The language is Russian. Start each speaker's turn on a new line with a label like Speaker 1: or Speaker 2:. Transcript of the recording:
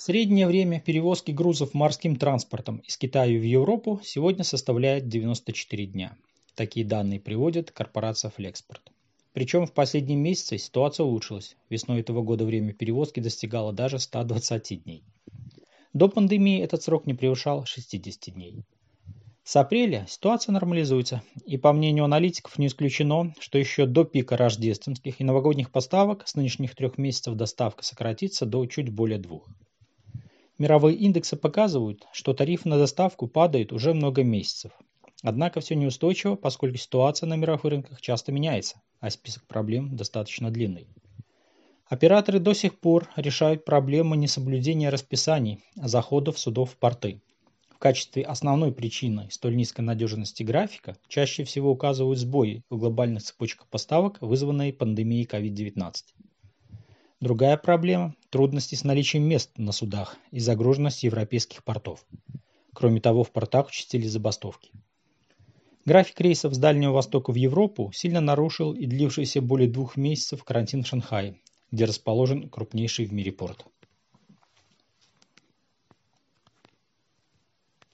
Speaker 1: Среднее время перевозки грузов морским транспортом из Китая в Европу сегодня составляет 94 дня. Такие данные приводит корпорация Flexport. Причем в последние месяцы ситуация улучшилась. Весной этого года время перевозки достигало даже 120 дней. До пандемии этот срок не превышал 60 дней. С апреля ситуация нормализуется, и по мнению аналитиков не исключено, что еще до пика рождественских и новогодних поставок с нынешних трех месяцев доставка сократится до чуть более двух. Мировые индексы показывают, что тарифы на доставку падают уже много месяцев. Однако все неустойчиво, поскольку ситуация на мировых рынках часто меняется, а список проблем достаточно длинный. Операторы до сих пор решают проблемы несоблюдения расписаний заходов судов в порты. В качестве основной причины столь низкой надежности графика чаще всего указывают сбои в глобальных цепочках поставок, вызванные пандемией COVID-19. Другая проблема – трудности с наличием мест на судах и загруженность европейских портов. Кроме того, в портах участились забастовки. График рейсов с Дальнего Востока в Европу сильно нарушил и длившийся более двух месяцев карантин в Шанхае, где расположен крупнейший в мире порт.